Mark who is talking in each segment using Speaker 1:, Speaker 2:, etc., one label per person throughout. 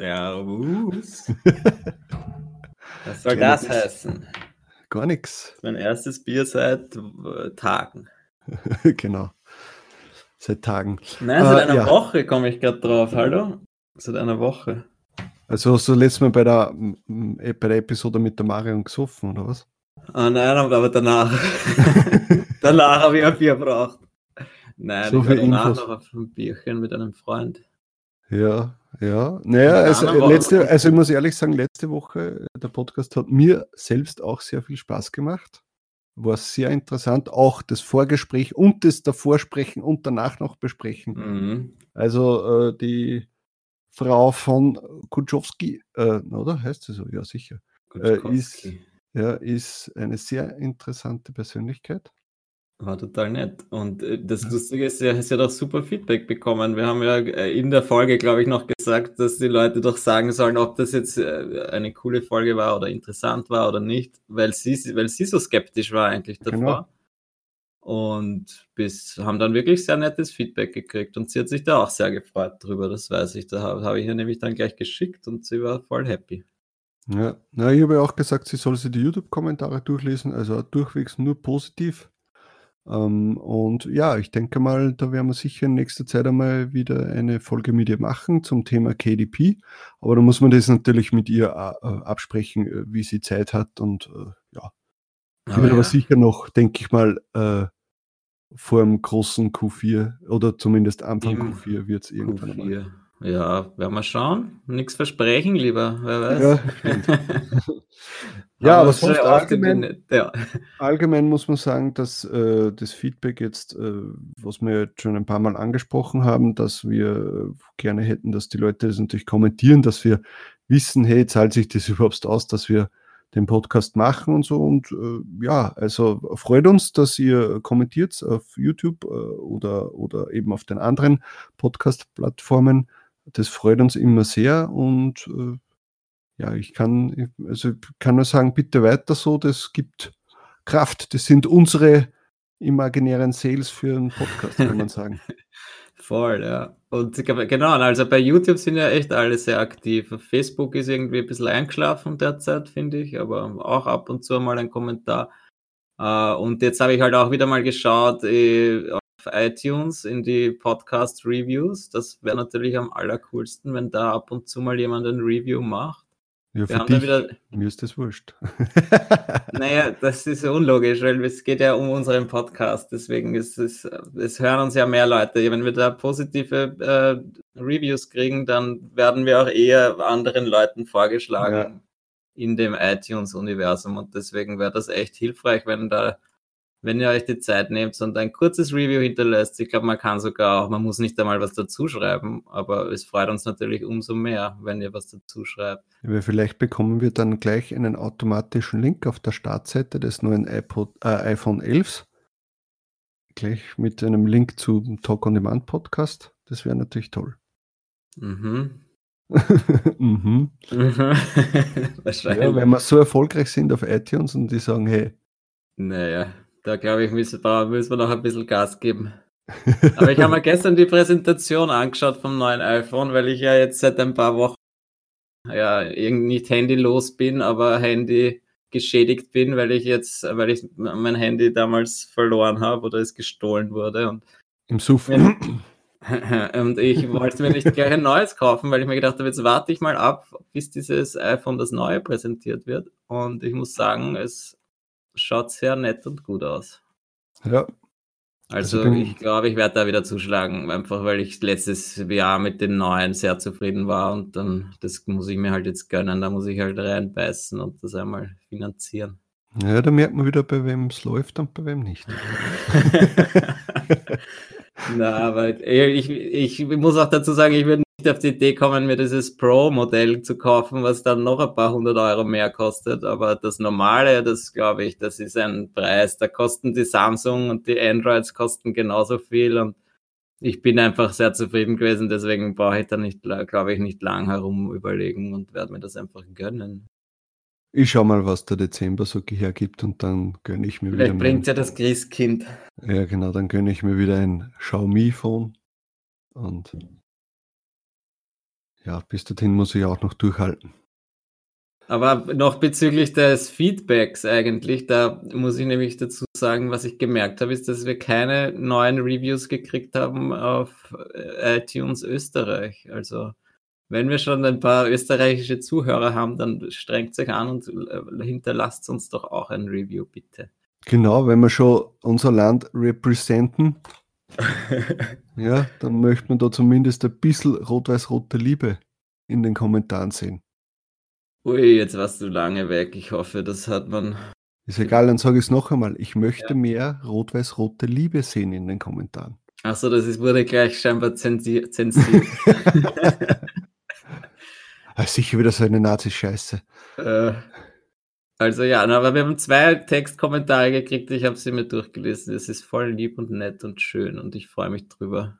Speaker 1: Servus. Was soll das heißen?
Speaker 2: Gar nichts.
Speaker 1: Mein erstes Bier seit äh, Tagen.
Speaker 2: genau. Seit Tagen.
Speaker 1: Nein, seit äh, einer ja. Woche komme ich gerade drauf. Hallo? Seit einer Woche.
Speaker 2: Also hast du letztes Mal bei der, äh, bei der Episode mit der Marion gesoffen, oder was?
Speaker 1: Ah nein, aber danach. danach habe ich ein Bier gebraucht. Nein, so ich war danach Infos. noch auf ein Bierchen mit einem Freund.
Speaker 2: Ja, ja. Naja, also, letzte, also ich muss ehrlich sagen, letzte Woche, der Podcast hat mir selbst auch sehr viel Spaß gemacht. War sehr interessant. Auch das Vorgespräch und das Davorsprechen und danach noch besprechen. Mhm. Also äh, die Frau von Kutschowski, äh, oder? Heißt sie so? Ja, sicher. Äh, ist, ja, ist eine sehr interessante Persönlichkeit.
Speaker 1: War total nett. Und äh, das Lustige ist, ja, hast ja doch super Feedback bekommen. Wir haben ja äh, in der Folge, glaube ich, noch gesagt, dass die Leute doch sagen sollen, ob das jetzt äh, eine coole Folge war oder interessant war oder nicht, weil sie, weil sie so skeptisch war eigentlich davor. Genau. Und bis haben dann wirklich sehr nettes Feedback gekriegt und sie hat sich da auch sehr gefreut drüber, das weiß ich. Da habe hab ich ihr nämlich dann gleich geschickt und sie war voll happy.
Speaker 2: Ja, na, ich habe ja auch gesagt, sie soll sich die YouTube-Kommentare durchlesen, also durchwegs nur positiv. Ähm, und ja, ich denke mal, da werden wir sicher in nächster Zeit einmal wieder eine Folge mit ihr machen zum Thema KDP. Aber da muss man das natürlich mit ihr äh, absprechen, äh, wie sie Zeit hat. Und äh, ja, die wird ja. aber sicher noch, denke ich mal, äh, vor dem großen Q4 oder zumindest Anfang Im Q4 wird es irgendwann Q4.
Speaker 1: mal. Ja, werden wir schauen. Nichts versprechen, lieber, wer weiß. Ja,
Speaker 2: ja aber, sonst allgemein, ja. allgemein muss man sagen, dass äh, das Feedback jetzt, äh, was wir jetzt schon ein paar Mal angesprochen haben, dass wir gerne hätten, dass die Leute das natürlich kommentieren, dass wir wissen, hey, zahlt sich das überhaupt aus, dass wir den Podcast machen und so. Und äh, ja, also freut uns, dass ihr kommentiert auf YouTube äh, oder, oder eben auf den anderen Podcast-Plattformen. Das freut uns immer sehr und äh, ja, ich kann, also kann nur sagen, bitte weiter so, das gibt Kraft. Das sind unsere imaginären Sales für einen Podcast, kann man sagen.
Speaker 1: Voll, ja. Und genau, also bei YouTube sind ja echt alle sehr aktiv. Facebook ist irgendwie ein bisschen eingeschlafen derzeit, finde ich, aber auch ab und zu mal ein Kommentar. Äh, und jetzt habe ich halt auch wieder mal geschaut, äh, iTunes in die Podcast-Reviews. Das wäre natürlich am allercoolsten, wenn da ab und zu mal jemand ein Review macht.
Speaker 2: Ja, für dich, wieder, mir ist das wurscht.
Speaker 1: naja, das ist unlogisch, weil es geht ja um unseren Podcast. Deswegen ist es, es hören uns ja mehr Leute. Wenn wir da positive äh, Reviews kriegen, dann werden wir auch eher anderen Leuten vorgeschlagen ja. in dem iTunes-Universum. Und deswegen wäre das echt hilfreich, wenn da wenn ihr euch die Zeit nehmt und ein kurzes Review hinterlässt. Ich glaube, man kann sogar auch, man muss nicht einmal was dazu schreiben, aber es freut uns natürlich umso mehr, wenn ihr was dazu schreibt.
Speaker 2: Ja, vielleicht bekommen wir dann gleich einen automatischen Link auf der Startseite des neuen iPod, äh, iPhone 11. Gleich mit einem Link zum Talk on Demand Podcast. Das wäre natürlich toll.
Speaker 1: Mhm.
Speaker 2: mhm. mhm. ja, wenn wir so erfolgreich sind auf iTunes und die sagen, hey.
Speaker 1: Naja, da glaube ich, müssen wir, müssen wir noch ein bisschen Gas geben. Aber ich habe mir gestern die Präsentation angeschaut vom neuen iPhone, weil ich ja jetzt seit ein paar Wochen ja irgendwie nicht handylos bin, aber Handy geschädigt bin, weil ich jetzt, weil ich mein Handy damals verloren habe oder es gestohlen wurde. Und
Speaker 2: Im Suff.
Speaker 1: und ich wollte mir nicht gleich ein neues kaufen, weil ich mir gedacht habe, jetzt warte ich mal ab, bis dieses iPhone das neue präsentiert wird. Und ich muss sagen, es schaut sehr nett und gut aus.
Speaker 2: Ja.
Speaker 1: Also, also ich glaube, ich werde da wieder zuschlagen, einfach weil ich letztes Jahr mit den neuen sehr zufrieden war und dann, das muss ich mir halt jetzt gönnen, da muss ich halt reinbeißen und das einmal finanzieren.
Speaker 2: Ja, da merkt man wieder, bei wem es läuft und bei wem nicht.
Speaker 1: Na, aber ich, ich muss auch dazu sagen, ich würde auf die Idee kommen, mir dieses Pro-Modell zu kaufen, was dann noch ein paar hundert Euro mehr kostet. Aber das normale, das glaube ich, das ist ein Preis. Da kosten die Samsung und die Androids kosten genauso viel und ich bin einfach sehr zufrieden gewesen, deswegen brauche ich da nicht, glaube ich, nicht lang herum überlegen und werde mir das einfach gönnen.
Speaker 2: Ich schau mal, was der Dezember so hergibt und dann gönne ich mir
Speaker 1: Vielleicht wieder. Vielleicht bringt ja das Christkind.
Speaker 2: Ja, genau, dann gönne ich mir wieder ein Xiaomi-Phone und ja, bis dorthin muss ich auch noch durchhalten.
Speaker 1: Aber noch bezüglich des Feedbacks eigentlich, da muss ich nämlich dazu sagen, was ich gemerkt habe, ist, dass wir keine neuen Reviews gekriegt haben auf äh, iTunes Österreich. Also wenn wir schon ein paar österreichische Zuhörer haben, dann strengt sich an und äh, hinterlasst uns doch auch ein Review, bitte.
Speaker 2: Genau, wenn wir schon unser Land repräsentieren, ja, dann möchte man da zumindest ein bisschen rot-weiß-rote Liebe in den Kommentaren sehen.
Speaker 1: Ui, jetzt warst du lange weg. Ich hoffe, das hat man.
Speaker 2: Ist egal, dann sage ich es noch einmal. Ich möchte ja. mehr rot-weiß-rote Liebe sehen in den Kommentaren.
Speaker 1: Achso, das ist, wurde gleich scheinbar zensiert. zensiert.
Speaker 2: Ah, sicher wieder so eine Nazi-Scheiße. Äh,
Speaker 1: also ja, aber wir haben zwei Textkommentare gekriegt. Ich habe sie mir durchgelesen. Es ist voll lieb und nett und schön und ich freue mich drüber.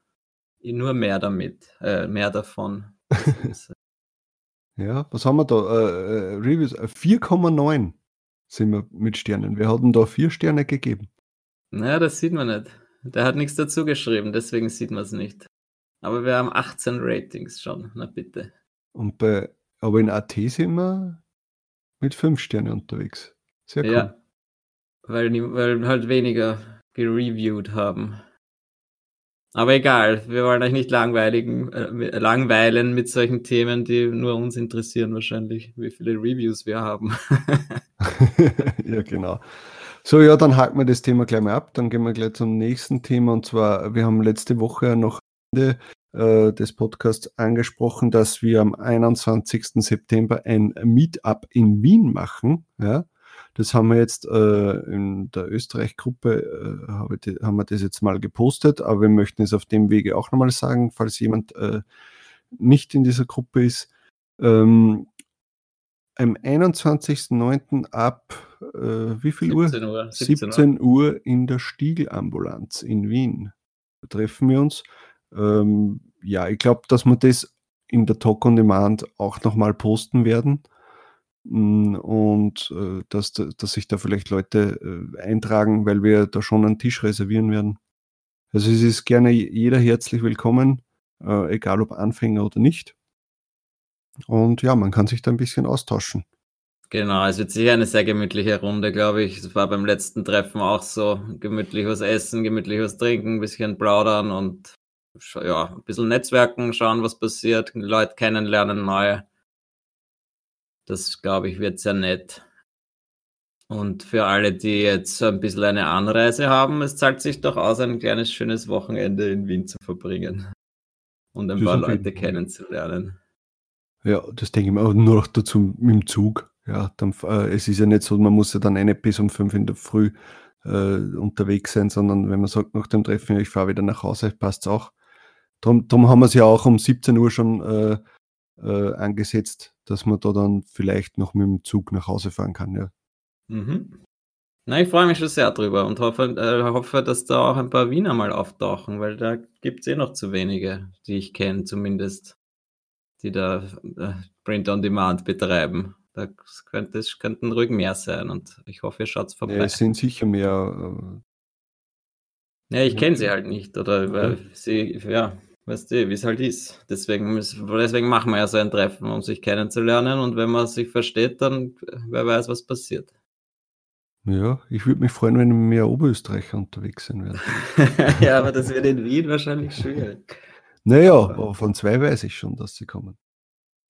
Speaker 1: Nur mehr damit, äh, mehr davon.
Speaker 2: Ja, was haben wir da? Äh, äh, Reviews 4,9 äh, sind wir mit Sternen. Wir hatten da vier Sterne gegeben.
Speaker 1: Naja, das sieht man nicht. Der hat nichts dazu geschrieben, deswegen sieht man es nicht. Aber wir haben 18 Ratings schon, na bitte.
Speaker 2: Und bei, aber in AT sind wir mit fünf Sternen unterwegs.
Speaker 1: Sehr cool. Ja, weil, weil halt weniger gereviewt haben. Aber egal, wir wollen euch nicht langweiligen, äh, langweilen mit solchen Themen, die nur uns interessieren wahrscheinlich, wie viele Reviews wir haben.
Speaker 2: ja, genau. So, ja, dann haken wir das Thema gleich mal ab. Dann gehen wir gleich zum nächsten Thema. Und zwar, wir haben letzte Woche noch äh, des Podcasts angesprochen, dass wir am 21. September ein Meetup in Wien machen. Ja, das haben wir jetzt äh, in der Österreich-Gruppe, äh, haben wir das jetzt mal gepostet, aber wir möchten es auf dem Wege auch nochmal sagen, falls jemand äh, nicht in dieser Gruppe ist. Ähm, am 21.09. ab äh, wie viel 17 Uhr? Uhr 17, 17 Uhr in der Stiegelambulanz in Wien. Da treffen wir uns. Ähm, ja, ich glaube, dass wir das in der Talk on Demand auch nochmal posten werden. Hm, und äh, dass, dass sich da vielleicht Leute äh, eintragen, weil wir da schon einen Tisch reservieren werden. Also es ist gerne jeder herzlich willkommen, äh, egal ob Anfänger oder nicht. Und ja, man kann sich da ein bisschen austauschen.
Speaker 1: Genau, es wird sicher eine sehr gemütliche Runde, glaube ich. Es war beim letzten Treffen auch so. Gemütlich was essen, gemütlich was trinken, ein bisschen plaudern und ja, ein bisschen Netzwerken, schauen, was passiert, Leute kennenlernen, neue. Das, glaube ich, wird sehr nett. Und für alle, die jetzt ein bisschen eine Anreise haben, es zahlt sich doch aus, ein kleines, schönes Wochenende in Wien zu verbringen und ein das paar Leute kennenzulernen.
Speaker 2: Ja, das denke ich mir auch nur noch dazu mit dem Zug. Ja, dann, äh, es ist ja nicht so, man muss ja dann eine bis um fünf in der Früh äh, unterwegs sein, sondern wenn man sagt nach dem Treffen, ich fahre wieder nach Hause, passt es auch. Darum, darum haben wir es ja auch um 17 Uhr schon äh, äh, angesetzt, dass man da dann vielleicht noch mit dem Zug nach Hause fahren kann. Ja.
Speaker 1: Mhm. Na, ich freue mich schon sehr drüber und hoffe, äh, hoffe, dass da auch ein paar Wiener mal auftauchen, weil da gibt es eh noch zu wenige, die ich kenne zumindest, die da äh, Print on Demand betreiben. Da könnte es könnten ruhig mehr sein und ich hoffe, ihr schaut vorbei. Ja,
Speaker 2: es sind sicher mehr.
Speaker 1: Äh, ja, ich kenne sie halt nicht oder weil sie, ja, weißt du, wie es halt ist. Deswegen, deswegen machen wir ja so ein Treffen, um sich kennenzulernen. Und wenn man sich versteht, dann wer weiß, was passiert.
Speaker 2: Ja, ich würde mich freuen, wenn mehr Oberösterreicher unterwegs sein werden.
Speaker 1: ja, aber das wird in Wien wahrscheinlich schwierig.
Speaker 2: Naja, aber von zwei weiß ich schon, dass sie kommen.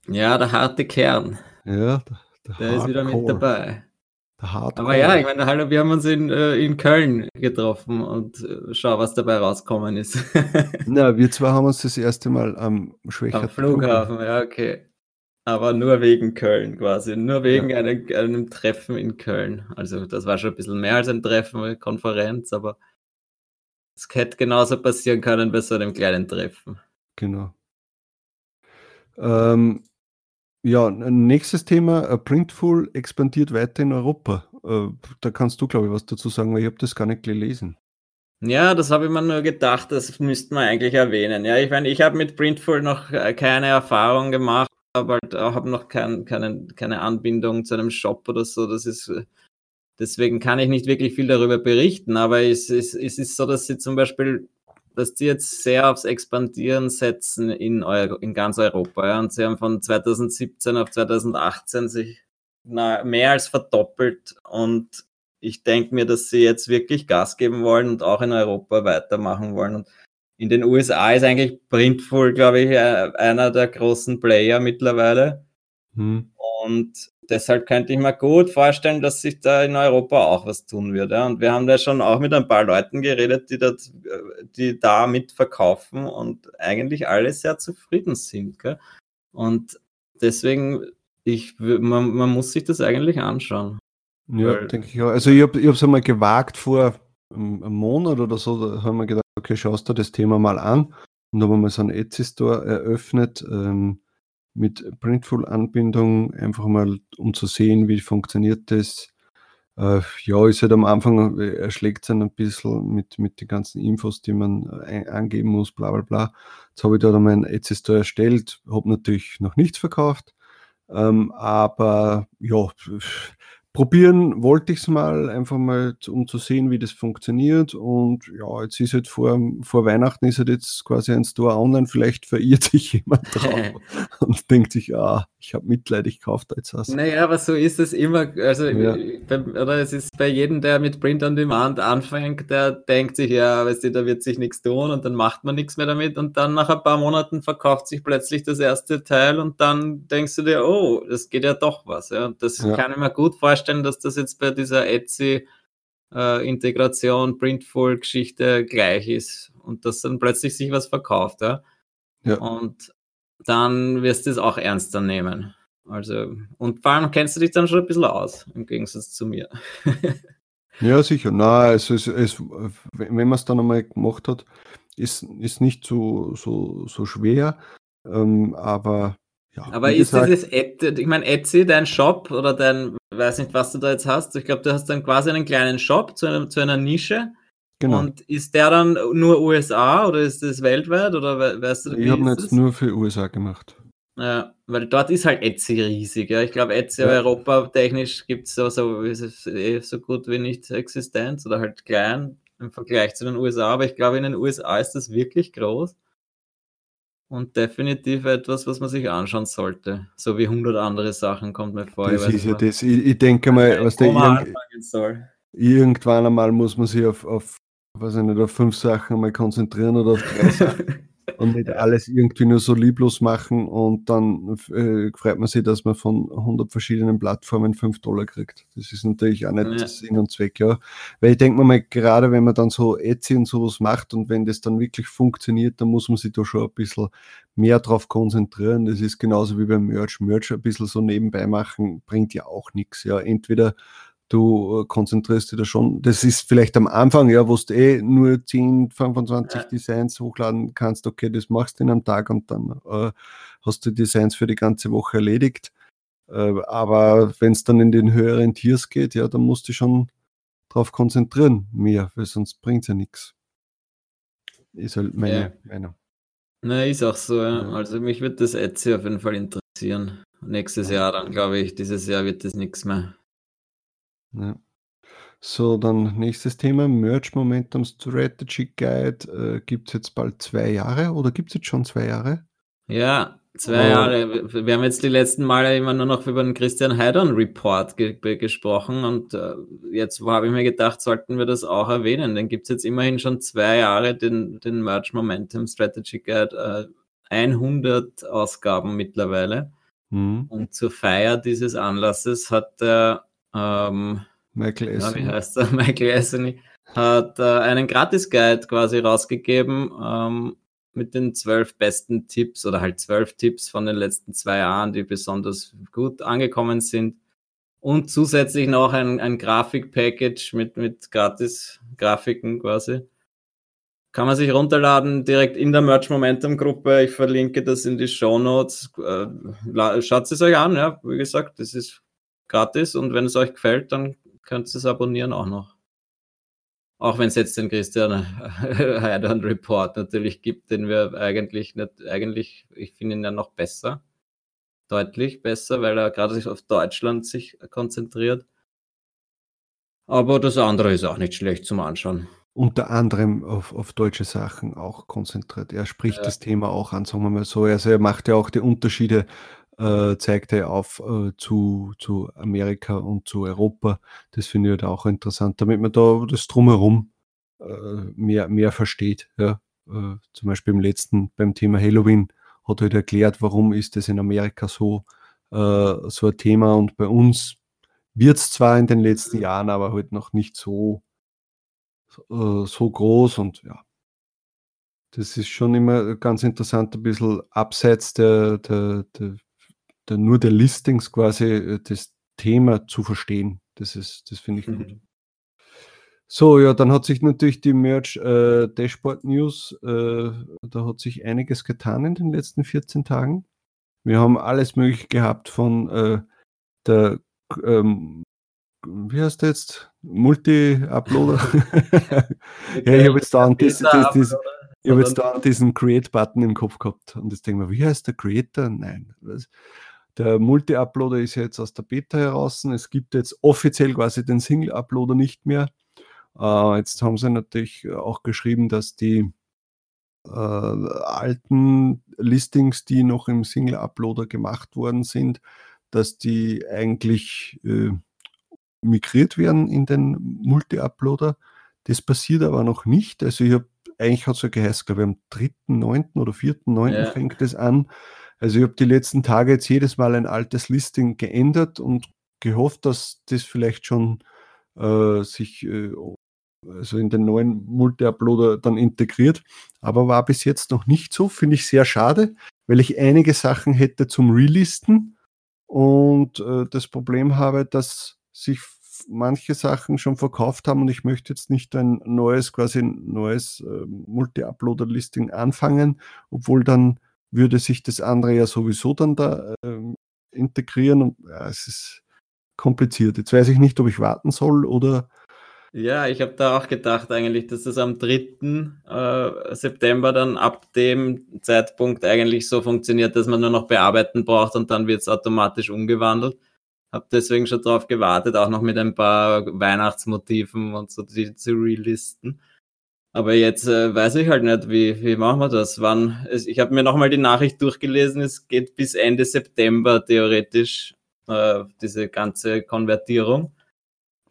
Speaker 1: Ja, der harte Kern.
Speaker 2: Ja,
Speaker 1: der, der, der ist wieder mit dabei. Aber ja, ich meine, hallo, wir haben uns in, äh, in Köln getroffen und äh, schau, was dabei rausgekommen ist.
Speaker 2: Na, wir zwei haben uns das erste Mal am
Speaker 1: Schwächer Am Flughafen, Flughafen, ja, okay. Aber nur wegen Köln quasi, nur wegen ja. einem, einem, Treffen in Köln. Also das war schon ein bisschen mehr als ein Treffen, eine Konferenz, aber es hätte genauso passieren können bei so einem kleinen Treffen.
Speaker 2: Genau. Ähm, ja, nächstes Thema, Printful expandiert weiter in Europa. Äh, da kannst du, glaube ich, was dazu sagen, weil ich habe das gar nicht gelesen.
Speaker 1: Ja, das habe ich mir nur gedacht, das müsste man eigentlich erwähnen. Ja, ich meine, ich habe mit Printful noch äh, keine Erfahrung gemacht, aber habe noch kein, keine, keine Anbindung zu einem Shop oder so. Das ist, äh, deswegen kann ich nicht wirklich viel darüber berichten, aber es, es, es ist so, dass sie zum Beispiel, dass die jetzt sehr aufs Expandieren setzen in, Euro, in ganz Europa. Ja, und sie haben von 2017 auf 2018 sich na, mehr als verdoppelt und ich denke mir, dass sie jetzt wirklich Gas geben wollen und auch in Europa weitermachen wollen. Und in den USA ist eigentlich Printful, glaube ich, äh, einer der großen Player mittlerweile. Hm. Und deshalb könnte ich mir gut vorstellen, dass sich da in Europa auch was tun wird. Ja. Und wir haben da schon auch mit ein paar Leuten geredet, die, das, äh, die da mitverkaufen und eigentlich alle sehr zufrieden sind. Gell? Und deswegen, ich, man, man muss sich das eigentlich anschauen.
Speaker 2: Ja, denke ich auch. Also ich habe es einmal gewagt vor einem Monat oder so, da haben wir gedacht, okay, schaust du das Thema mal an. Und haben wir mal so einen Etsy-Store eröffnet ähm, mit Printful-Anbindung, einfach mal um zu sehen, wie funktioniert das. Äh, ja, ist halt am Anfang, äh, erschlägt es ein bisschen mit, mit den ganzen Infos, die man ein, angeben muss, bla bla bla. Jetzt habe ich da meinen Etsy-Store erstellt, habe natürlich noch nichts verkauft, ähm, aber ja, probieren wollte ich es mal, einfach mal, um zu sehen, wie das funktioniert. Und ja, jetzt ist halt vor, vor Weihnachten ist halt jetzt quasi ein Store online, vielleicht verirrt sich jemand drauf und denkt sich, ah, ich habe Mitleid, ich kaufe da jetzt was.
Speaker 1: Naja, aber so ist es immer. Also, ja. oder es ist bei jedem, der mit Print on Demand anfängt, der denkt sich, ja, weißt du, da wird sich nichts tun und dann macht man nichts mehr damit und dann nach ein paar Monaten verkauft sich plötzlich das erste Teil und dann denkst du dir, oh, das geht ja doch was. Ja. Und das ja. kann ich mir gut vorstellen vorstellen, dass das jetzt bei dieser Etsy-Integration, äh, Printful-Geschichte gleich ist und dass dann plötzlich sich was verkauft. Ja? ja. Und dann wirst du es auch ernster nehmen. Also, und vor allem kennst du dich dann schon ein bisschen aus, im Gegensatz zu mir.
Speaker 2: ja, sicher. Na, also es, es, wenn man es dann einmal gemacht hat, ist, ist nicht so, so, so schwer. Ähm, aber
Speaker 1: ja, aber ist gesagt, dieses, ich meine, Etsy, dein Shop oder dein, weiß nicht, was du da jetzt hast, ich glaube, du hast dann quasi einen kleinen Shop zu, einem, zu einer Nische. Genau. Und ist der dann nur USA oder ist das weltweit oder weißt du?
Speaker 2: Ich habe jetzt das? nur für USA gemacht.
Speaker 1: Ja, weil dort ist halt Etsy riesig. Ja. Ich glaube, Etsy ja. Europa technisch gibt es so, so, eh so gut wie nicht Existenz oder halt klein im Vergleich zu den USA. Aber ich glaube, in den USA ist das wirklich groß und definitiv etwas, was man sich anschauen sollte. So wie 100 andere Sachen kommt mir vor.
Speaker 2: Das ist ja das. Ich, ich, denke mal, was der irg irgendwann einmal muss man sich auf, auf, was ich nicht, auf fünf Sachen mal konzentrieren oder auf drei Sachen und nicht alles irgendwie nur so lieblos machen und dann äh, freut man sich, dass man von 100 verschiedenen Plattformen 5 Dollar kriegt. Das ist natürlich auch nicht ja. Sinn und Zweck, ja. Weil ich denke mir mal, gerade wenn man dann so Etsy und sowas macht und wenn das dann wirklich funktioniert, dann muss man sich da schon ein bisschen mehr drauf konzentrieren. Das ist genauso wie beim Merch. Merch ein bisschen so nebenbei machen, bringt ja auch nichts, ja. Entweder du äh, konzentrierst dich da schon. Das ist vielleicht am Anfang, ja, wo du eh nur 10, 25 ja. Designs hochladen kannst, okay, das machst du in einem Tag und dann äh, hast du Designs für die ganze Woche erledigt. Äh, aber wenn es dann in den höheren Tiers geht, ja, dann musst du schon drauf konzentrieren, mehr, weil sonst bringt es ja nichts. Ist halt meine ja. Meinung.
Speaker 1: Na, ist auch so, ja. Also mich wird das Etsy auf jeden Fall interessieren. Nächstes Jahr dann, glaube ich, dieses Jahr wird das nichts mehr.
Speaker 2: Ja. So, dann nächstes Thema, Merge Momentum Strategy Guide. Äh, gibt es jetzt bald zwei Jahre oder gibt es jetzt schon zwei Jahre?
Speaker 1: Ja, zwei oh. Jahre. Wir haben jetzt die letzten Male immer nur noch über den Christian Heidern Report ge gesprochen und äh, jetzt habe ich mir gedacht, sollten wir das auch erwähnen. Dann gibt es jetzt immerhin schon zwei Jahre den, den Merge Momentum Strategy Guide, äh, 100 Ausgaben mittlerweile. Mhm. Und zur Feier dieses Anlasses hat der ähm, Michael Essen. Ja, wie heißt er? Michael Essen hat äh, einen Gratis-Guide quasi rausgegeben ähm, mit den zwölf besten Tipps oder halt zwölf Tipps von den letzten zwei Jahren, die besonders gut angekommen sind. Und zusätzlich noch ein, ein Grafik-Package mit, mit Gratis-Grafiken quasi. Kann man sich runterladen, direkt in der Merch Momentum Gruppe. Ich verlinke das in die Show Notes. Äh, schaut es euch an, ja. Wie gesagt, das ist gratis und wenn es euch gefällt, dann könnt ihr es abonnieren auch noch. Auch wenn es jetzt den Christian Heidern Report natürlich gibt, den wir eigentlich nicht, eigentlich, ich finde ihn ja noch besser. Deutlich besser, weil er gerade sich auf Deutschland sich konzentriert. Aber das andere ist auch nicht schlecht zum Anschauen
Speaker 2: unter anderem auf, auf deutsche Sachen auch konzentriert. Er spricht ja. das Thema auch an, sagen wir mal so. Also er macht ja auch die Unterschiede, äh, zeigt er auf äh, zu, zu Amerika und zu Europa. Das finde ich halt auch interessant, damit man da das drumherum äh, mehr, mehr versteht. Ja. Äh, zum Beispiel im letzten, beim Thema Halloween, hat er halt erklärt, warum ist das in Amerika so, äh, so ein Thema und bei uns wird es zwar in den letzten Jahren, aber halt noch nicht so so groß und ja. Das ist schon immer ganz interessant, ein bisschen abseits der, der, der, der nur der Listings quasi äh, das Thema zu verstehen. Das ist, das finde ich mhm. gut. So, ja, dann hat sich natürlich die Merch äh, Dashboard News, äh, da hat sich einiges getan in den letzten 14 Tagen. Wir haben alles mögliche gehabt von äh, der ähm, wie heißt der jetzt? Multi-Uploader? ja, ich habe jetzt da an, dies, dies, ich hab jetzt da diesen Create-Button im Kopf gehabt und jetzt denke mir, wie heißt der Creator? Nein. Der Multi-Uploader ist ja jetzt aus der Beta heraus. Es gibt jetzt offiziell quasi den Single-Uploader nicht mehr. Uh, jetzt haben sie natürlich auch geschrieben, dass die uh, alten Listings, die noch im Single-Uploader gemacht worden sind, dass die eigentlich uh, migriert werden in den Multi-Uploader. Das passiert aber noch nicht. Also ich habe, eigentlich hat es ja geheißen, glaube ich, am 3.9. oder 4.9. Ja. fängt es an. Also ich habe die letzten Tage jetzt jedes Mal ein altes Listing geändert und gehofft, dass das vielleicht schon äh, sich äh, also in den neuen Multi-Uploader dann integriert. Aber war bis jetzt noch nicht so. Finde ich sehr schade, weil ich einige Sachen hätte zum Relisten und äh, das Problem habe, dass sich manche Sachen schon verkauft haben und ich möchte jetzt nicht ein neues, quasi ein neues äh, Multi-Uploader-Listing anfangen, obwohl dann würde sich das andere ja sowieso dann da äh, integrieren und ja, es ist kompliziert. Jetzt weiß ich nicht, ob ich warten soll oder
Speaker 1: ja, ich habe da auch gedacht eigentlich, dass das am 3. Äh, September dann ab dem Zeitpunkt eigentlich so funktioniert, dass man nur noch bearbeiten braucht und dann wird es automatisch umgewandelt. Habe deswegen schon darauf gewartet, auch noch mit ein paar Weihnachtsmotiven und so die zu relisten. Aber jetzt äh, weiß ich halt nicht, wie, wie machen wir das? Wann? Es, ich habe mir nochmal die Nachricht durchgelesen, es geht bis Ende September theoretisch äh, diese ganze Konvertierung.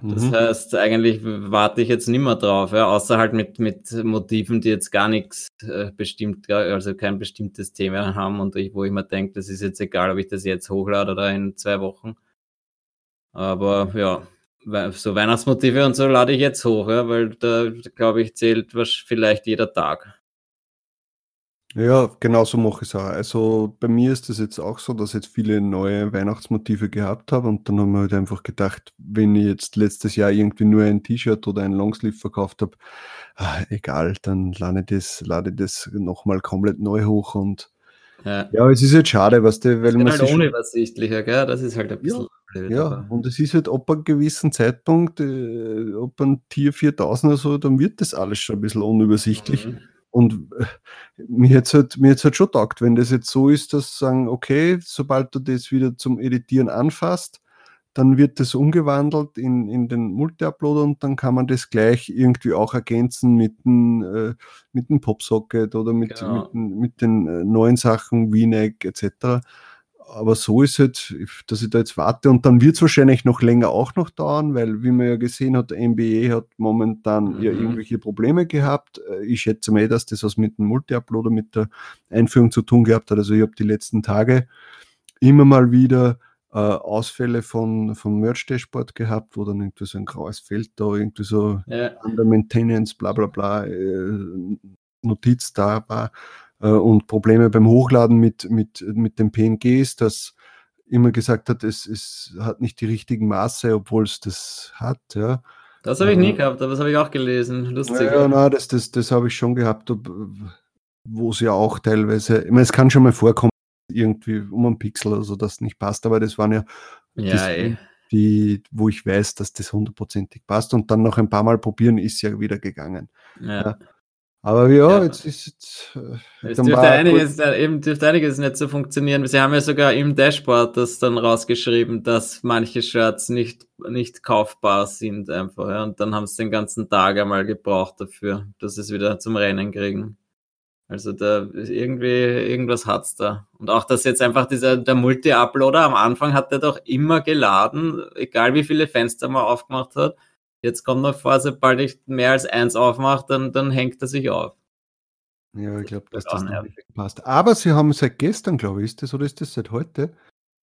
Speaker 1: Das mhm. heißt, eigentlich warte ich jetzt nicht mehr drauf, ja, außer halt mit, mit Motiven, die jetzt gar nichts äh, bestimmt, also kein bestimmtes Thema haben und ich, wo ich mir denke, das ist jetzt egal, ob ich das jetzt hochlade oder in zwei Wochen. Aber ja, so Weihnachtsmotive und so lade ich jetzt hoch, ja, weil da, glaube ich, zählt was vielleicht jeder Tag.
Speaker 2: Ja, genau so mache ich es auch. Also bei mir ist es jetzt auch so, dass ich jetzt viele neue Weihnachtsmotive gehabt habe und dann haben wir halt einfach gedacht, wenn ich jetzt letztes Jahr irgendwie nur ein T-Shirt oder ein Longsleeve verkauft habe, ah, egal, dann lade ich das, lade das nochmal komplett neu hoch und ja. ja, es ist halt schade, was du, weil
Speaker 1: man halt unübersichtlicher, gell? Das ist halt ein bisschen.
Speaker 2: Ja. Blöd, ja, und es ist halt ab einem gewissen Zeitpunkt, äh, ab einem Tier 4000 oder so, dann wird das alles schon ein bisschen unübersichtlich. Mhm. Und äh, mir jetzt halt, mir jetzt halt schon taugt, wenn das jetzt so ist, dass sagen, okay, sobald du das wieder zum Editieren anfasst, dann wird das umgewandelt in, in den Multi-Uploader und dann kann man das gleich irgendwie auch ergänzen mit dem, äh, mit dem Popsocket oder mit, genau. mit, mit, den äh, neuen Sachen, VNAC etc aber so ist es, halt, dass ich da jetzt warte und dann wird es wahrscheinlich noch länger auch noch dauern, weil wie man ja gesehen hat, der MBE hat momentan mhm. ja irgendwelche Probleme gehabt. Äh, ich schätze mal, dass das was mit dem Multi-Uploader, mit der Einführung zu tun gehabt hat. Also ich habe die letzten Tage immer mal wieder äh, Ausfälle von, vom Merch-Dashboard gehabt, wo dann irgendwie so ein graues Feld da, irgendwie so ja. under Maintenance, bla bla bla, äh, Notiz da war äh, und Probleme beim Hochladen mit, mit, mit den PNGs, das immer gesagt hat, es, es hat nicht die richtigen Maße, obwohl es das hat. Ja.
Speaker 1: Das habe ich nie gehabt, aber das habe ich auch gelesen. Lustig.
Speaker 2: Ja, ja nein, das, das, das habe ich schon gehabt, wo es ja auch teilweise, ich meine, es kann schon mal vorkommen, irgendwie um einen Pixel oder so, das nicht passt, aber das waren ja,
Speaker 1: ja
Speaker 2: das,
Speaker 1: eh.
Speaker 2: die, wo ich weiß, dass das hundertprozentig passt und dann noch ein paar Mal probieren ist ja wieder gegangen.
Speaker 1: Ja. ja.
Speaker 2: Aber ja, ja, jetzt ist jetzt.
Speaker 1: Äh, es dürfte einiges, eben dürfte einiges nicht so funktionieren. Sie haben ja sogar im Dashboard das dann rausgeschrieben, dass manche Shirts nicht, nicht kaufbar sind einfach. Ja. Und dann haben sie den ganzen Tag einmal gebraucht dafür, dass sie es wieder zum Rennen kriegen. Also da irgendwie, irgendwas hat's da. Und auch, dass jetzt einfach dieser, der Multi-Uploader am Anfang hat der doch immer geladen, egal wie viele Fenster man aufgemacht hat Jetzt kommt noch vor, sobald ich mehr als eins aufmache, dann, dann hängt er sich auf.
Speaker 2: Ja, ich glaube, dass das nicht passt. Aber sie haben seit gestern, glaube ich, ist das oder ist das seit heute,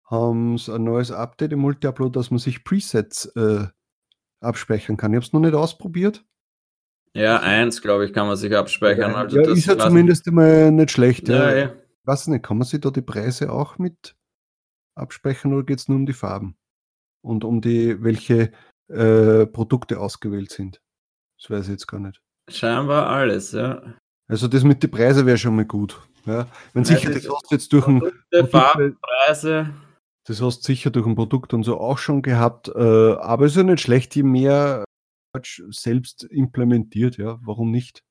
Speaker 2: haben sie ein neues Update im Multi-Upload, dass man sich Presets äh, abspeichern kann. Ich habe es noch nicht ausprobiert.
Speaker 1: Ja, eins, glaube ich, kann man sich abspeichern.
Speaker 2: Ja, also ja ist ja zumindest immer nicht schlecht. Ja, ja. ja. Weiß nicht, kann man sich da die Preise auch mit abspeichern oder geht es nur um die Farben? Und um die, welche äh, Produkte ausgewählt sind. Das weiß ich jetzt gar nicht.
Speaker 1: Scheinbar alles, ja.
Speaker 2: Also das mit den Preisen wäre schon mal gut. Ja. Wenn ja, sicher, das hast du jetzt durch ein
Speaker 1: Preise.
Speaker 2: Das hast du sicher durch ein Produkt und so auch schon gehabt, äh, aber ist ja nicht schlecht, je mehr selbst implementiert, ja, warum nicht?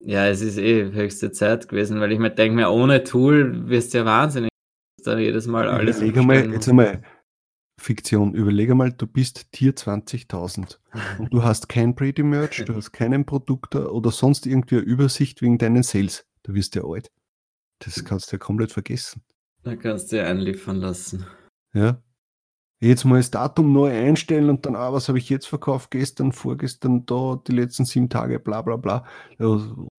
Speaker 1: Ja, es ist eh höchste Zeit gewesen, weil ich mir denke, ohne Tool wirst du ja wahnsinnig, da jedes Mal alles.
Speaker 2: Überleg mal, jetzt einmal, Fiktion. Überlege mal, du bist Tier 20.000 und du hast kein Pretty Merch, du hast keinen Produkt oder sonst irgendwie eine Übersicht wegen deinen Sales. Du wirst ja alt. Das kannst du ja komplett vergessen.
Speaker 1: Da kannst du ja einliefern lassen.
Speaker 2: Ja. Jetzt mal das Datum neu einstellen und dann, ah, was habe ich jetzt verkauft, gestern, vorgestern, da, die letzten sieben Tage, bla bla bla.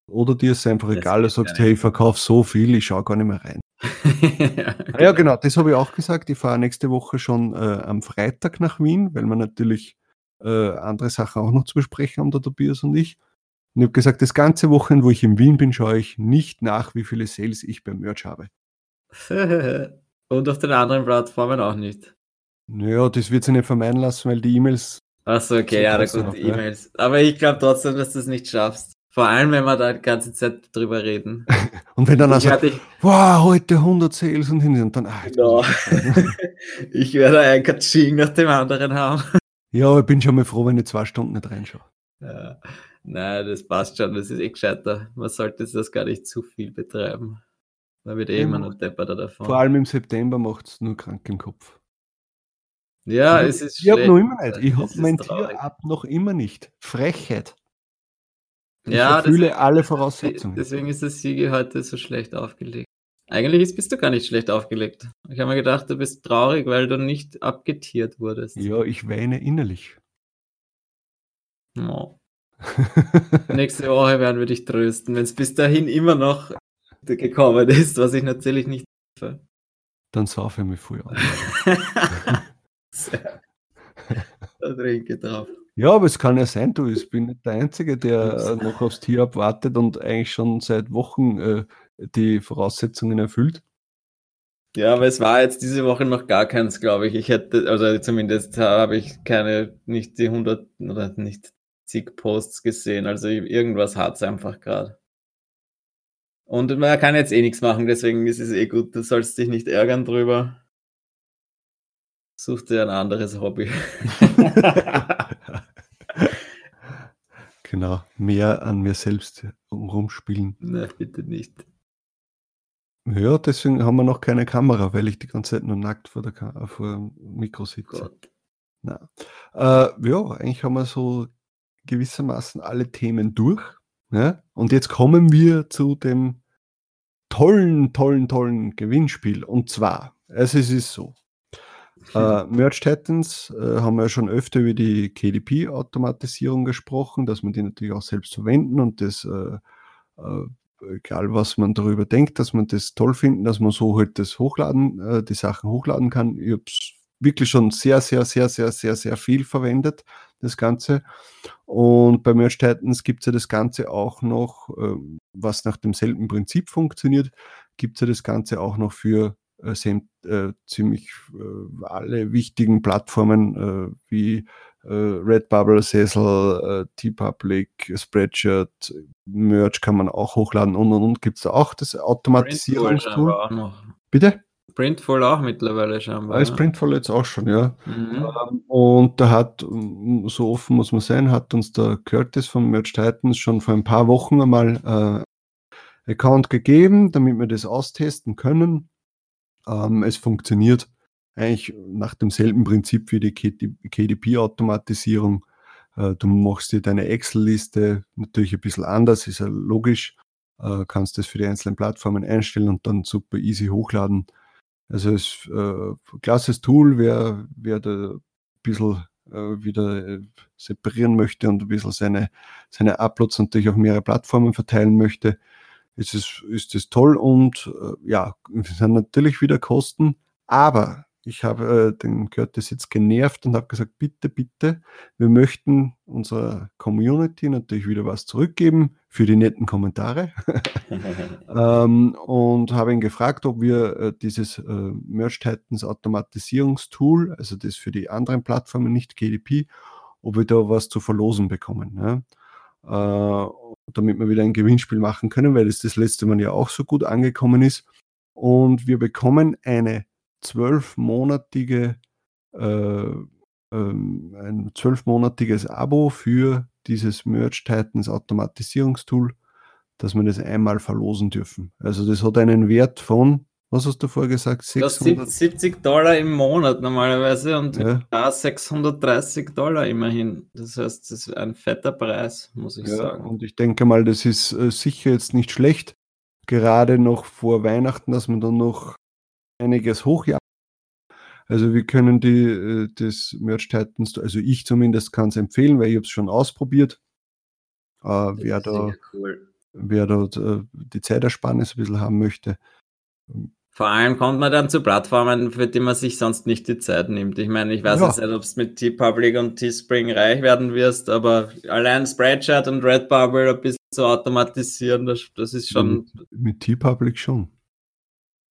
Speaker 2: Oder dir ist einfach das egal, du sagst, hey, ich verkaufe so viel, ich schaue gar nicht mehr rein. ja, ja, genau, das habe ich auch gesagt. Ich fahre nächste Woche schon äh, am Freitag nach Wien, weil wir natürlich äh, andere Sachen auch noch zu besprechen haben, der Tobias und ich. Und ich habe gesagt, das ganze Wochenende, wo ich in Wien bin, schaue ich nicht nach, wie viele Sales ich beim Merch habe.
Speaker 1: und auf den anderen Plattformen auch nicht.
Speaker 2: Naja, das wird sich nicht vermeiden lassen, weil die E-Mails.
Speaker 1: Achso, okay, ja, da gut, E-Mails. Aber ich glaube trotzdem, dass du es nicht schaffst. Vor allem, wenn wir da die ganze Zeit drüber reden.
Speaker 2: und wenn dann also, wow, heute 100 Sales und hin und dann,
Speaker 1: ah, no. ich werde ein Katsching nach dem anderen haben.
Speaker 2: Ja, ich bin schon mal froh, wenn ich zwei Stunden nicht reinschaue.
Speaker 1: Ja. Nein, das passt schon, das ist eh gescheiter. Man sollte das gar nicht zu viel betreiben. Man wird eh immer noch depperter davon.
Speaker 2: Vor allem im September macht es nur krank im Kopf.
Speaker 1: Ja, es ist
Speaker 2: Ich habe noch immer nicht. Ich habe mein Tier ab noch immer nicht. Frechheit. Ich ja, erfülle deswegen, alle Voraussetzungen.
Speaker 1: Deswegen ist das Siege heute so schlecht aufgelegt. Eigentlich ist, bist du gar nicht schlecht aufgelegt. Ich habe mir gedacht, du bist traurig, weil du nicht abgetiert wurdest.
Speaker 2: Ja, ich weine innerlich.
Speaker 1: Oh. Nächste Woche werden wir dich trösten, wenn es bis dahin immer noch gekommen ist, was ich natürlich nicht hoffe.
Speaker 2: Dann saufe ich mich früher.
Speaker 1: da trinke drauf.
Speaker 2: Ja, aber es kann ja sein, du, ich bin nicht der Einzige, der noch aufs Tier abwartet und eigentlich schon seit Wochen äh, die Voraussetzungen erfüllt.
Speaker 1: Ja, aber es war jetzt diese Woche noch gar keins, glaube ich. Ich hätte, also zumindest habe ich keine, nicht die 100 oder nicht zig Posts gesehen. Also irgendwas hat es einfach gerade. Und man kann jetzt eh nichts machen, deswegen ist es eh gut. Du sollst dich nicht ärgern drüber. Such dir ein anderes Hobby.
Speaker 2: genau, mehr an mir selbst rumspielen.
Speaker 1: Nein, bitte nicht.
Speaker 2: Ja, deswegen haben wir noch keine Kamera, weil ich die ganze Zeit nur nackt vor, der Ka vor dem Mikro sitze. Na. Äh, ja, eigentlich haben wir so gewissermaßen alle Themen durch. Ja? Und jetzt kommen wir zu dem tollen, tollen, tollen Gewinnspiel. Und zwar, also es ist so, äh, Merge Titans äh, haben wir ja schon öfter über die KDP-Automatisierung gesprochen, dass man die natürlich auch selbst verwenden und das, äh, äh, egal was man darüber denkt, dass man das toll finden, dass man so halt das hochladen, äh, die Sachen hochladen kann. Ich habe es wirklich schon sehr, sehr, sehr, sehr, sehr, sehr viel verwendet, das Ganze. Und bei Merge Titans gibt es ja das Ganze auch noch, ähm, was nach demselben Prinzip funktioniert, gibt es ja das Ganze auch noch für sind äh, ziemlich äh, alle wichtigen Plattformen äh, wie äh, Redbubble, Sessel, T-Public, Spreadshirt, Merch kann man auch hochladen und und und gibt es da auch das Automatisierungstool. Bitte?
Speaker 1: Printful auch mittlerweile
Speaker 2: scheinbar. Als ja. Printful jetzt auch schon, ja. Mhm. Ähm, und da hat, so offen muss man sein, hat uns der Curtis von Merch Titans schon vor ein paar Wochen einmal äh, Account gegeben, damit wir das austesten können. Ähm, es funktioniert eigentlich nach demselben Prinzip wie die KDP-Automatisierung. Äh, du machst dir deine Excel-Liste natürlich ein bisschen anders, ist ja logisch. Äh, kannst das für die einzelnen Plattformen einstellen und dann super easy hochladen. Also es ist äh, klasses Tool, wer, wer da ein bisschen äh, wieder äh, separieren möchte und ein bisschen seine, seine Uploads natürlich auf mehrere Plattformen verteilen möchte, ist es, ist es toll und äh, ja, es sind natürlich wieder Kosten, aber ich habe äh, den Curtis jetzt genervt und habe gesagt, bitte, bitte, wir möchten unserer Community natürlich wieder was zurückgeben für die netten Kommentare. ähm, und habe ihn gefragt, ob wir äh, dieses äh, Merge Titans Automatisierungstool, also das für die anderen Plattformen, nicht KDP, ob wir da was zu verlosen bekommen. Ne? Äh, damit wir wieder ein Gewinnspiel machen können, weil es das letzte Mal ja auch so gut angekommen ist. Und wir bekommen eine zwölfmonatige, äh, ähm, ein zwölfmonatiges Abo für dieses Merge Titans Automatisierungstool, dass wir das einmal verlosen dürfen. Also das hat einen Wert von, was hast du vorher gesagt?
Speaker 1: 600? 70 Dollar im Monat normalerweise und ja. da 630 Dollar immerhin. Das heißt, das ist ein fetter Preis, muss ich ja, sagen.
Speaker 2: Und ich denke mal, das ist äh, sicher jetzt nicht schlecht, gerade noch vor Weihnachten, dass man dann noch einiges hochjagen. Also wir können die, äh, das Merch Titans, also ich zumindest kann es empfehlen, weil ich habe es schon ausprobiert. Äh, wer, da, cool. wer da äh, die Zeitersparnis ein bisschen haben möchte.
Speaker 1: Vor allem kommt man dann zu Plattformen, für die man sich sonst nicht die Zeit nimmt. Ich meine, ich weiß ja. jetzt nicht, ob es mit T-Public und T-Spring reich werden wirst, aber allein Spreadshirt und Redbubble ein bisschen zu automatisieren, das, das ist schon.
Speaker 2: Mit, T-Public schon.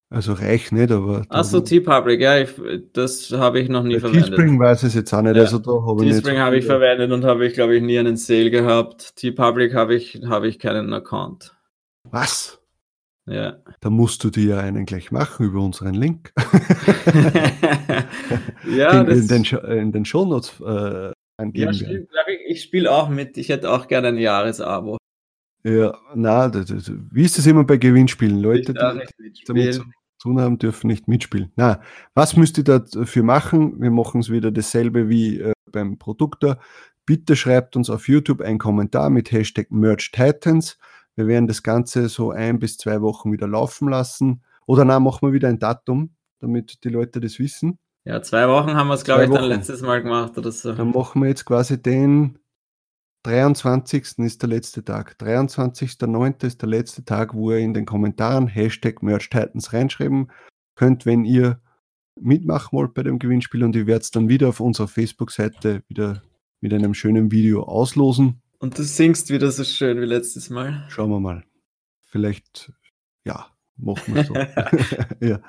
Speaker 2: Also reich nicht, aber.
Speaker 1: Achso, T-Public, ja, ich, das habe ich noch nie verwendet.
Speaker 2: T-Spring weiß es jetzt auch nicht. Ja. Also da
Speaker 1: habe ich T-Spring habe ich verwendet und habe ich, glaube ich, nie einen Sale gehabt. T-Public habe ich, habe ich keinen Account.
Speaker 2: Was?
Speaker 1: Ja.
Speaker 2: Da musst du dir einen gleich machen über unseren Link.
Speaker 1: ja,
Speaker 2: den, in, den, in den Shownotes äh,
Speaker 1: angeben. Ja, ich, ich spiele auch mit. Ich hätte auch gerne ein Jahresabo.
Speaker 2: Ja, na, das, das, wie ist das immer bei Gewinnspielen? Leute, die, damit, tun haben, dürfen nicht mitspielen. Na, was müsst ihr dafür machen? Wir machen es wieder dasselbe wie äh, beim Produktor. Bitte schreibt uns auf YouTube einen Kommentar mit Hashtag MerchTitans. Wir werden das Ganze so ein bis zwei Wochen wieder laufen lassen. Oder na, machen wir wieder ein Datum, damit die Leute das wissen.
Speaker 1: Ja, zwei Wochen haben wir es, glaube ich, dann letztes Mal gemacht oder so.
Speaker 2: Dann machen wir jetzt quasi den 23. ist der letzte Tag. 23.09. ist der letzte Tag, wo ihr in den Kommentaren Hashtag MerchTitans reinschreiben könnt, wenn ihr mitmachen wollt bei dem Gewinnspiel und ich werde es dann wieder auf unserer Facebook-Seite wieder mit einem schönen Video auslosen.
Speaker 1: Und du singst wieder so schön wie letztes Mal.
Speaker 2: Schauen wir mal. Vielleicht, ja, machen wir so. ja.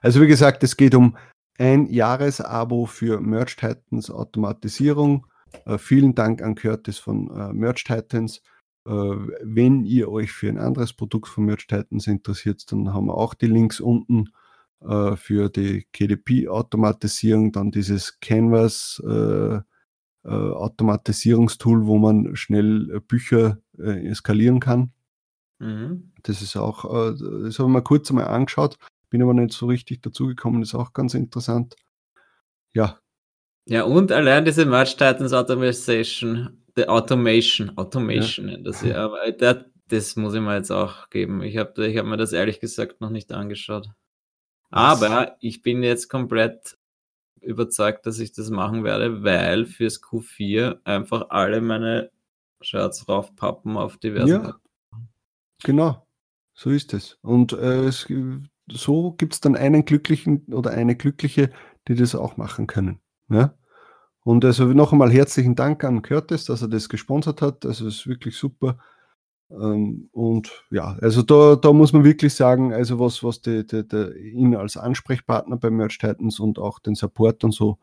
Speaker 2: Also wie gesagt, es geht um ein Jahresabo für Merch Titans Automatisierung äh, vielen Dank an Curtis von äh, Merch Titans. Äh, wenn ihr euch für ein anderes Produkt von Merch Titans interessiert, dann haben wir auch die Links unten äh, für die KDP-Automatisierung, dann dieses Canvas äh, äh, Automatisierungstool, wo man schnell Bücher skalieren kann. Mhm. Das ist auch, das habe ich mir kurz einmal angeschaut, bin aber nicht so richtig dazugekommen, ist auch ganz interessant. Ja,
Speaker 1: ja, und allein diese Merch Titans Automation, the Automation, Automation ja. das ja, aber das, das muss ich mir jetzt auch geben. Ich habe ich hab mir das ehrlich gesagt noch nicht angeschaut. Aber ich bin jetzt komplett überzeugt, dass ich das machen werde, weil fürs Q4 einfach alle meine Shirts raufpappen auf diverse. Ja,
Speaker 2: genau. So ist es. Und äh, es, so gibt es dann einen Glücklichen oder eine Glückliche, die das auch machen können. Ja? Und also noch einmal herzlichen Dank an Curtis, dass er das gesponsert hat. Es ist wirklich super. Ähm, und ja, also da, da muss man wirklich sagen, also was, was die, die, die, ihn als Ansprechpartner bei Merch Titans und auch den Support und so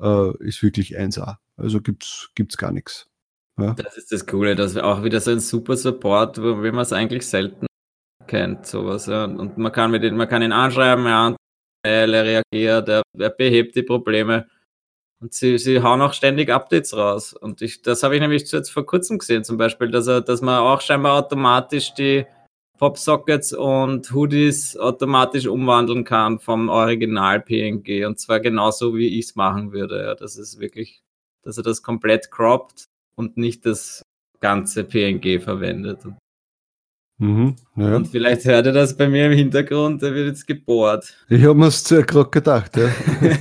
Speaker 2: äh, ist wirklich 1A. Also gibt's, gibt's gar nichts.
Speaker 1: Ja. Das ist das Coole, dass auch wieder so ein super Support, wie man es eigentlich selten kennt, sowas. Ja. Und man kann mit ihn, man kann ihn anschreiben, ja, er reagiert, er, er behebt die Probleme. Und sie, sie hauen auch ständig Updates raus. Und ich, das habe ich nämlich jetzt vor kurzem gesehen, zum Beispiel, dass, er, dass man auch scheinbar automatisch die Popsockets und Hoodies automatisch umwandeln kann vom Original PNG. Und zwar genauso, wie ich es machen würde. Ja, das ist wirklich, dass er das komplett croppt und nicht das ganze PNG verwendet. Mhm, ja. Und vielleicht hört er das bei mir im Hintergrund, er wird jetzt gebohrt.
Speaker 2: Ich habe mir es gerade gedacht, ja.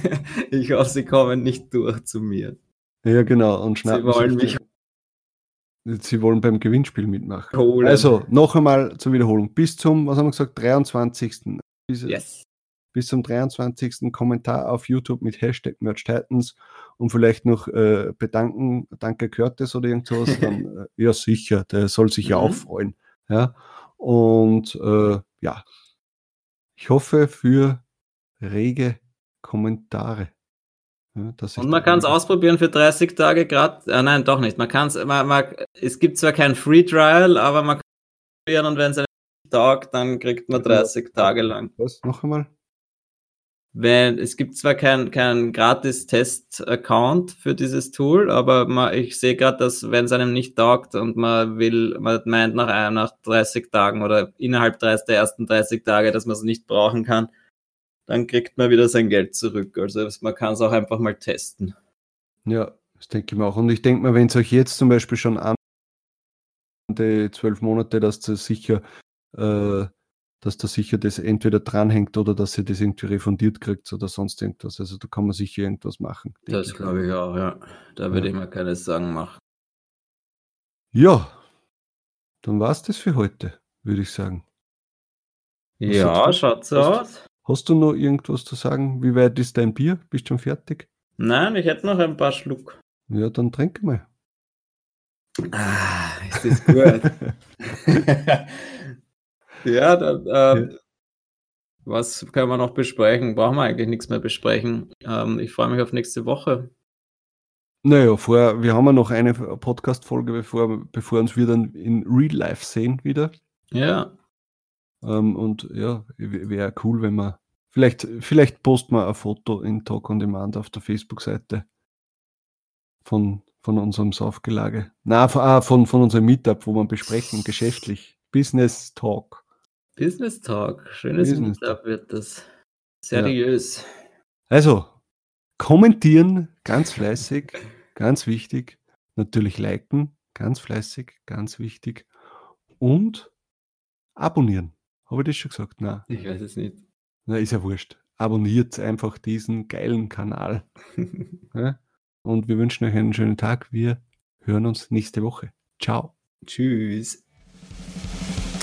Speaker 1: ich hoffe, sie kommen nicht durch zu mir.
Speaker 2: Ja, genau. Und
Speaker 1: sie wollen mich.
Speaker 2: Sie wollen beim Gewinnspiel mitmachen. Holen. Also, noch einmal zur Wiederholung. Bis zum, was haben wir gesagt, 23. Bis, yes. bis zum 23. Kommentar auf YouTube mit Hashtag MerchTitans und vielleicht noch äh, bedanken, danke Curtis oder irgendwas. Dann, äh, ja, sicher, der soll sich ja mhm. auch freuen. Ja? Und äh, ja, ich hoffe für rege Kommentare.
Speaker 1: Ja, und man kann es ausprobieren für 30 Tage gerade. Äh, nein, doch nicht. Man kann es, man, man, es gibt zwar kein Free Trial, aber man kann es probieren und wenn es einen taugt, dann kriegt man 30 Tage lang.
Speaker 2: Was? Noch einmal?
Speaker 1: Wenn es gibt zwar kein, kein gratis Test-Account für dieses Tool, aber man, ich sehe gerade, dass wenn es einem nicht taugt und man will, man meint nach, nach 30 Tagen oder innerhalb der ersten 30 Tage, dass man es nicht brauchen kann, dann kriegt man wieder sein Geld zurück. Also man kann es auch einfach mal testen.
Speaker 2: Ja, das denke ich mir auch. Und ich denke mal, wenn es euch jetzt zum Beispiel schon an die zwölf Monate, dass ihr sicher äh, dass da sicher das entweder dranhängt oder dass ihr das irgendwie refundiert kriegt oder sonst irgendwas. Also da kann man sicher irgendwas machen.
Speaker 1: Das glaube ich auch, ja. Da würde ja. ich mir keine Sorgen machen.
Speaker 2: Ja, dann war es das für heute, würde ich sagen.
Speaker 1: Was ja, schaut so aus.
Speaker 2: Hast du noch irgendwas zu sagen? Wie weit ist dein Bier? Bist du schon fertig?
Speaker 1: Nein, ich hätte noch ein paar Schluck.
Speaker 2: Ja, dann trink mal.
Speaker 1: Ah, ist das gut. Ja, dann, äh, ja. was können wir noch besprechen? Brauchen wir eigentlich nichts mehr besprechen. Ähm, ich freue mich auf nächste Woche.
Speaker 2: Naja, vorher, wir haben ja noch eine Podcast-Folge, bevor, bevor uns wir dann in Real Life sehen wieder.
Speaker 1: Ja.
Speaker 2: Ähm, und ja, wäre cool, wenn wir. Vielleicht, vielleicht posten wir ein Foto in Talk on Demand auf der Facebook-Seite von, von unserem Saufgelage. Na, von, ah, von, von unserem Meetup, wo wir besprechen, geschäftlich. Business Talk.
Speaker 1: Business Talk. Schönes Business Meetup wird das. Seriös. Ja.
Speaker 2: Also, kommentieren, ganz fleißig, ganz wichtig. Natürlich liken, ganz fleißig, ganz wichtig. Und abonnieren. Habe ich das schon gesagt? Nein.
Speaker 1: Ich weiß es nicht.
Speaker 2: Na, ist ja wurscht. Abonniert einfach diesen geilen Kanal. ja? Und wir wünschen euch einen schönen Tag. Wir hören uns nächste Woche. Ciao.
Speaker 1: Tschüss.